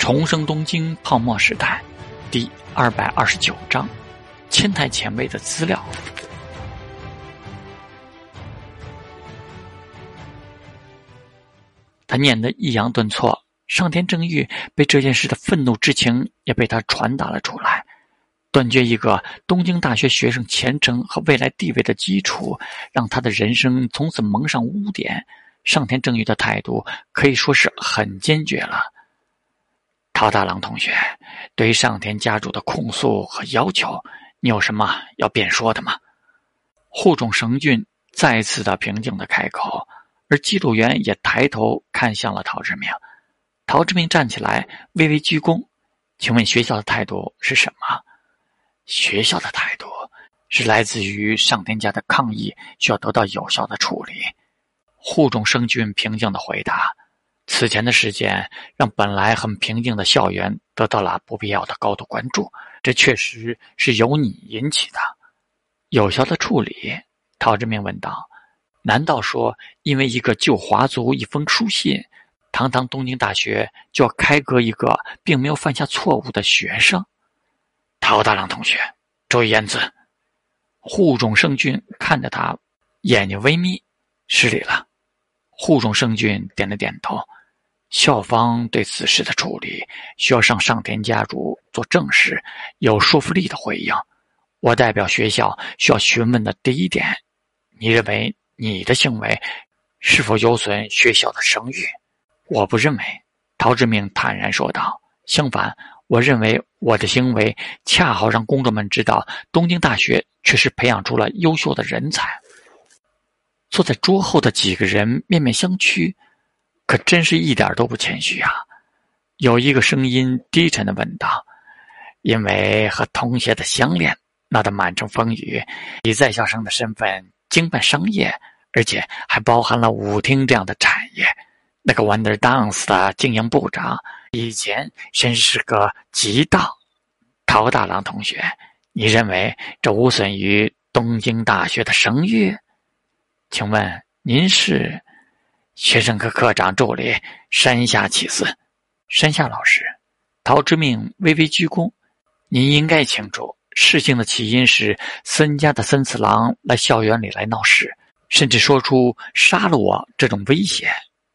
重生东京泡沫时代，第二百二十九章：千台前辈的资料。他念得抑扬顿挫，上田正欲被这件事的愤怒之情也被他传达了出来。断绝一个东京大学学生前程和未来地位的基础，让他的人生从此蒙上污点。上田正欲的态度可以说是很坚决了。陶大郎同学，对于上田家主的控诉和要求，你有什么要辩说的吗？护种绳俊再次的平静的开口，而记录员也抬头看向了陶志明。陶志明站起来，微微鞠躬：“请问学校的态度是什么？”学校的态度是来自于上田家的抗议，需要得到有效的处理。护种生俊平静的回答。此前的事件让本来很平静的校园得到了不必要的高度关注，这确实是由你引起的。有效的处理？陶志明问道。难道说因为一个旧华族一封书信，堂堂东京大学就要开革一个并没有犯下错误的学生？陶大郎同学，注意言辞。护种圣君看着他，眼睛微眯。失礼了。护种圣君点了点头。校方对此事的处理需要向上田家主做正式、有说服力的回应。我代表学校需要询问的第一点：你认为你的行为是否有损学校的声誉？我不认为，陶志明坦然说道。相反，我认为我的行为恰好让公众们知道，东京大学确实培养出了优秀的人才。坐在桌后的几个人面面相觑。可真是一点都不谦虚啊！有一个声音低沉的问道：“因为和同学的相恋闹得满城风雨，以在校生的身份经办商业，而且还包含了舞厅这样的产业。那个 Wonder Dance 的经营部长以前真是个极道。陶大郎同学，你认为这无损于东京大学的声誉？请问您是？”学生科科长助理山下启司，山下老师，陶之命微微鞠躬。您应该清楚，事情的起因是森家的森次郎来校园里来闹事，甚至说出杀了我这种威胁。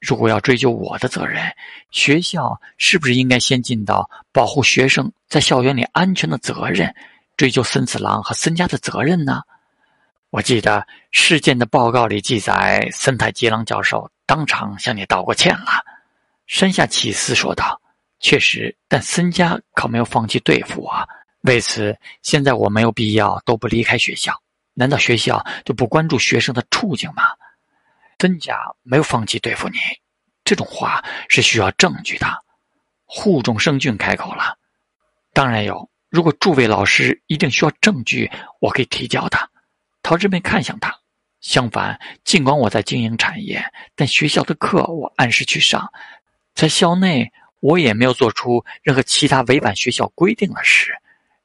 如果要追究我的责任，学校是不是应该先尽到保护学生在校园里安全的责任，追究森次郎和森家的责任呢？我记得事件的报告里记载，森太吉郎教授。当场向你道过歉了，山下启司说道：“确实，但森家可没有放弃对付我。为此，现在我没有必要都不离开学校。难道学校就不关注学生的处境吗？森家没有放弃对付你，这种话是需要证据的。”护种圣俊开口了：“当然有。如果诸位老师一定需要证据，我可以提交的。”陶志明看向他。相反，尽管我在经营产业，但学校的课我按时去上，在校内我也没有做出任何其他违反学校规定的事。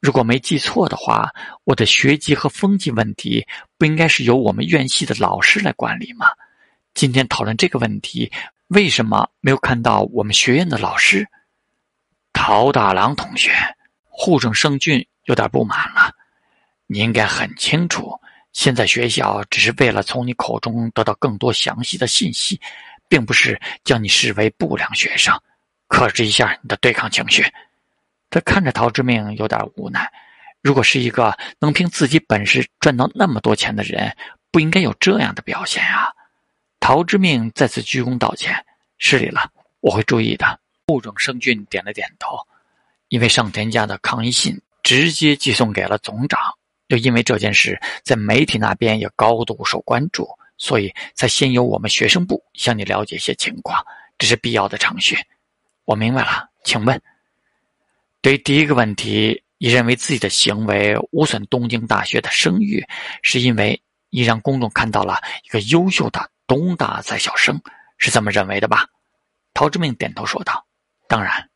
如果没记错的话，我的学籍和风纪问题不应该是由我们院系的老师来管理吗？今天讨论这个问题，为什么没有看到我们学院的老师？陶大郎同学，护正生俊有点不满了。你应该很清楚。现在学校只是为了从你口中得到更多详细的信息，并不是将你视为不良学生。克制一下你的对抗情绪。他看着陶之命有点无奈。如果是一个能凭自己本事赚到那么多钱的人，不应该有这样的表现啊！陶之命再次鞠躬道歉：“失礼了，我会注意的。”顾种生俊点了点头。因为上田家的抗议信直接寄送给了总长。又因为这件事在媒体那边也高度受关注，所以才先由我们学生部向你了解一些情况，这是必要的程序。我明白了，请问，对于第一个问题，你认为自己的行为无损东京大学的声誉，是因为你让公众看到了一个优秀的东大在校生，是这么认为的吧？陶之命点头说道：“当然，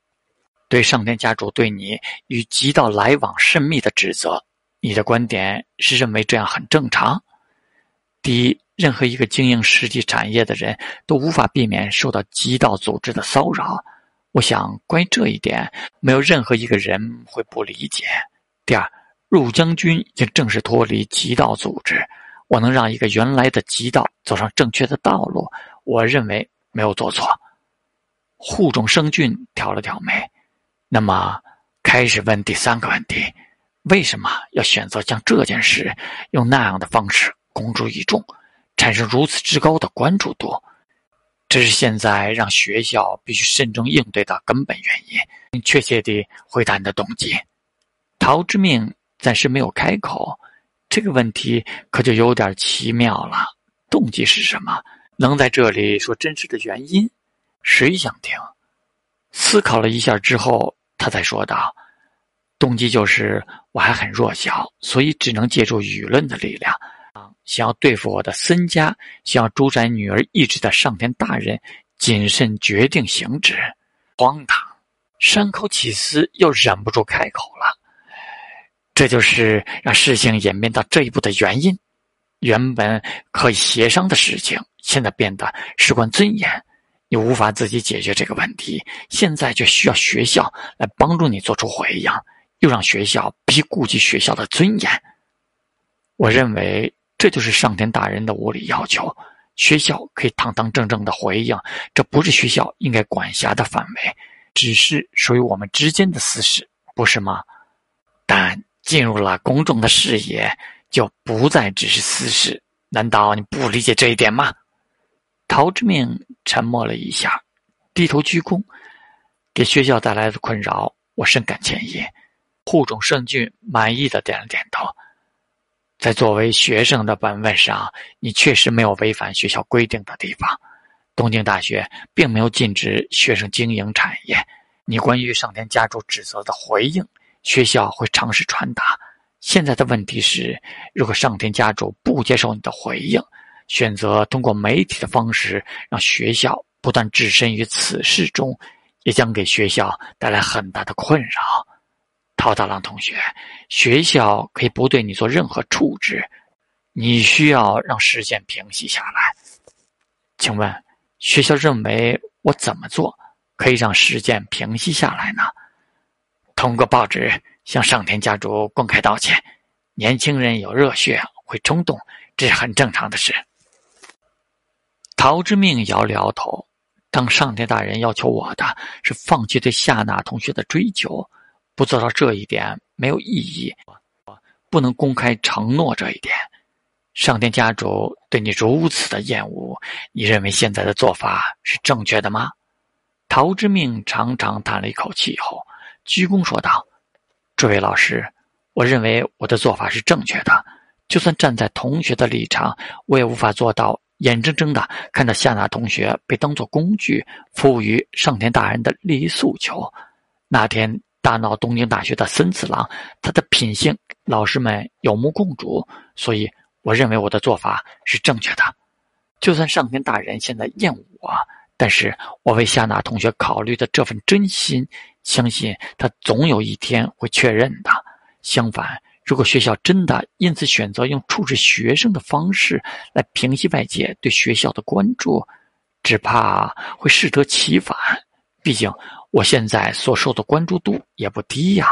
对上天家主对你与极道来往甚密的指责。”你的观点是认为这样很正常？第一，任何一个经营实际产业的人都无法避免受到极道组织的骚扰。我想，关于这一点，没有任何一个人会不理解。第二，入将军已经正式脱离极道组织，我能让一个原来的极道走上正确的道路，我认为没有做错。护种生俊挑了挑眉，那么开始问第三个问题：为什么要选择将这件事用那样的方式公诸于众，产生如此之高的关注度？这是现在让学校必须慎重应对的根本原因。确切地回答你的动机。陶之命暂时没有开口，这个问题可就有点奇妙了。动机是什么？能在这里说真实的原因，谁想听？思考了一下之后，他才说道：“动机就是我还很弱小，所以只能借助舆论的力量啊。”想要对付我的森家，想要主宰女儿意志的上天大人，谨慎决定行止。荒唐！山口启司又忍不住开口了。这就是让事情演变到这一步的原因。原本可以协商的事情，现在变得事关尊严。你无法自己解决这个问题，现在就需要学校来帮助你做出回应，又让学校必须顾及学校的尊严。我认为。这就是上天大人的无理要求，学校可以堂堂正正的回应，这不是学校应该管辖的范围，只是属于我们之间的私事，不是吗？但进入了公众的视野，就不再只是私事，难道你不理解这一点吗？陶之命沉默了一下，低头鞠躬，给学校带来的困扰，我深感歉意。护种圣俊满意的点了点头。在作为学生的本分上，你确实没有违反学校规定的地方。东京大学并没有禁止学生经营产业。你关于上田家主指责的回应，学校会尝试传达。现在的问题是，如果上田家主不接受你的回应，选择通过媒体的方式让学校不断置身于此事中，也将给学校带来很大的困扰。陶大郎同学，学校可以不对你做任何处置，你需要让事件平息下来。请问，学校认为我怎么做可以让事件平息下来呢？通过报纸向上田家主公开道歉。年轻人有热血，会冲动，这是很正常的事。陶之命摇了摇头。当上天大人要求我的是放弃对夏娜同学的追求。不做到这一点没有意义，不能公开承诺这一点。上天家主对你如此的厌恶，你认为现在的做法是正确的吗？陶之命长长叹了一口气后，鞠躬说道：“这位老师，我认为我的做法是正确的。就算站在同学的立场，我也无法做到眼睁睁的看到夏娜同学被当作工具，服务于上天大人的利益诉求。那天。”大闹东京大学的森次郎，他的品性老师们有目共睹，所以我认为我的做法是正确的。就算上天大人现在厌恶我，但是我为夏娜同学考虑的这份真心，相信他总有一天会确认的。相反，如果学校真的因此选择用处置学生的方式来平息外界对学校的关注，只怕会适得其反。毕竟。我现在所受的关注度也不低呀，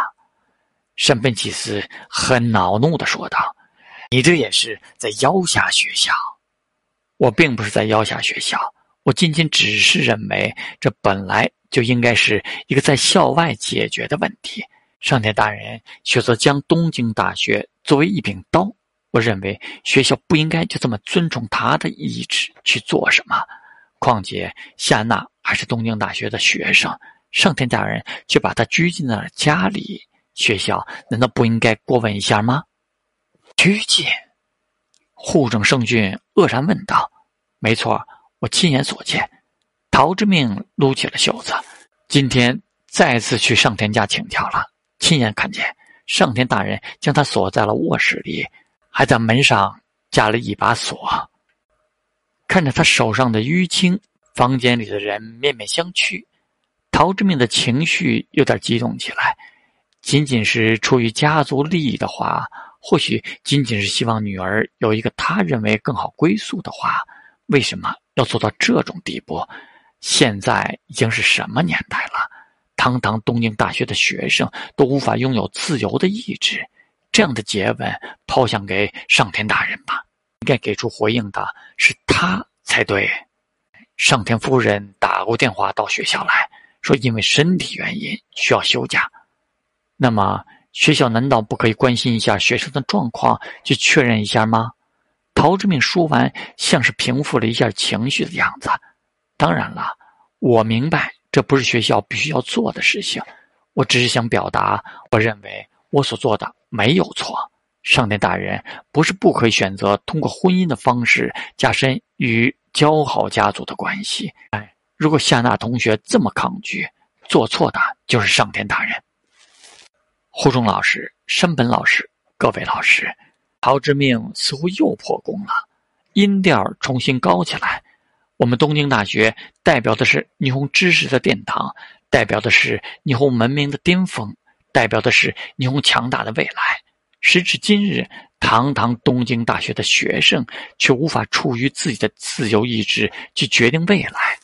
山本启司很恼怒的说道：“你这也是在要挟学校。我并不是在要挟学校，我仅仅只是认为这本来就应该是一个在校外解决的问题。上天大人选择将东京大学作为一柄刀，我认为学校不应该就这么尊重他的意志去做什么。况且夏娜还是东京大学的学生。”上天大人却把他拘禁在了家里，学校难道不应该过问一下吗？拘禁？护正圣俊愕然问道。没错，我亲眼所见。陶之命撸起了袖子，今天再次去上天家请教了，亲眼看见上天大人将他锁在了卧室里，还在门上加了一把锁。看着他手上的淤青，房间里的人面面相觑。陶之命的情绪有点激动起来，仅仅是出于家族利益的话，或许仅仅是希望女儿有一个他认为更好归宿的话，为什么要做到这种地步？现在已经是什么年代了？堂堂东京大学的学生都无法拥有自由的意志，这样的诘问抛向给上天大人吧。应该给出回应的是他才对。上天夫人打过电话到学校来说，因为身体原因需要休假。那么学校难道不可以关心一下学生的状况，去确认一下吗？陶之命说完，像是平复了一下情绪的样子。当然了，我明白这不是学校必须要做的事情。我只是想表达，我认为我所做的没有错。上天大人不是不可以选择通过婚姻的方式加深与交好家族的关系。哎，如果夏娜同学这么抗拒，做错的就是上天大人。胡忠老师、山本老师、各位老师。陶之命似乎又破功了，音调重新高起来。我们东京大学代表的是霓虹知识的殿堂，代表的是霓虹文明的巅峰，代表的是霓虹强大的未来。时至今日，堂堂东京大学的学生却无法出于自己的自由意志去决定未来。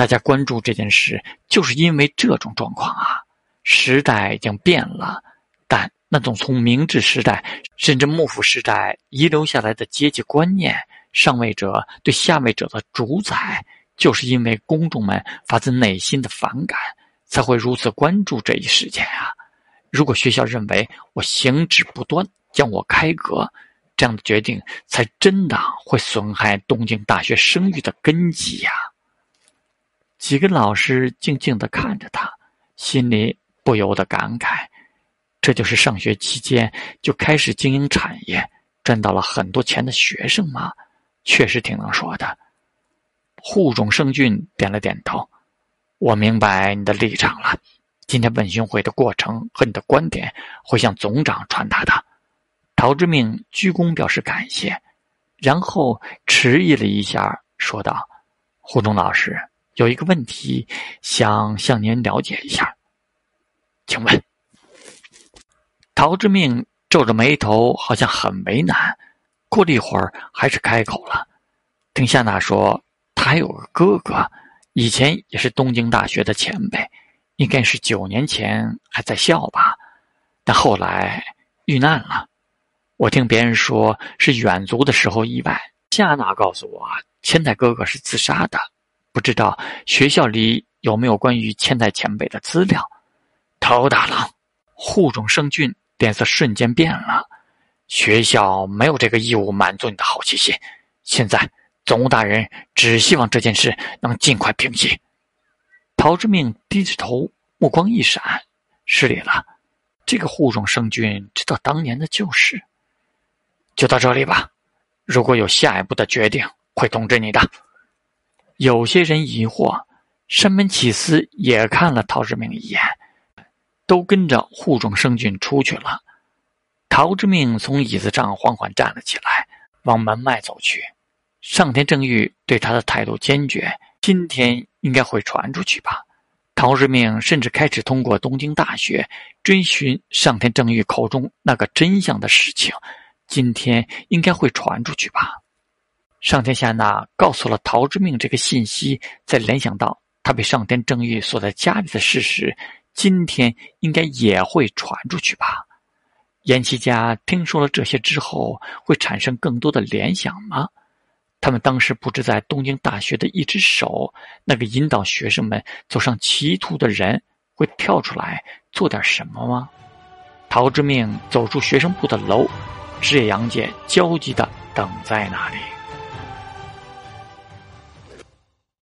大家关注这件事，就是因为这种状况啊！时代已经变了，但……那种从明治时代甚至幕府时代遗留下来的阶级观念，上位者对下位者的主宰，就是因为公众们发自内心的反感，才会如此关注这一事件啊！如果学校认为我行止不端，将我开革，这样的决定才真的会损害东京大学声誉的根基呀！几个老师静静的看着他，心里不由得感慨。这就是上学期间就开始经营产业，赚到了很多钱的学生吗？确实挺能说的。户冢胜俊点了点头，我明白你的立场了。今天问询会的过程和你的观点会向总长传达的。陶之命鞠躬表示感谢，然后迟疑了一下，说道：“胡忠老师有一个问题想向您了解一下，请问。”陶之命皱着眉头，好像很为难。过了一会儿，还是开口了：“听夏娜说，他还有个哥哥，以前也是东京大学的前辈，应该是九年前还在校吧，但后来遇难了。我听别人说是远足的时候意外。夏娜告诉我，千代哥哥是自杀的。不知道学校里有没有关于千代前辈的资料？”陶大郎，护种圣俊。脸色瞬间变了，学校没有这个义务满足你的好奇心。现在总务大人只希望这件事能尽快平息。陶之命低着头，目光一闪：“失礼了，这个护种圣君知道当年的旧事。”就到这里吧，如果有下一步的决定，会通知你的。有些人疑惑，山本启司也看了陶之命一眼。都跟着护种圣俊出去了。陶之命从椅子上缓缓站了起来，往门外走去。上田正玉对他的态度坚决，今天应该会传出去吧？陶之命甚至开始通过东京大学追寻上田正玉口中那个真相的事情，今天应该会传出去吧？上天下那告诉了陶之命这个信息，再联想到他被上天正玉锁在家里的事实。今天应该也会传出去吧？严七家听说了这些之后，会产生更多的联想吗？他们当时不知在东京大学的一只手，那个引导学生们走上歧途的人，会跳出来做点什么吗？陶之命走出学生部的楼，职业杨介焦急的等在那里。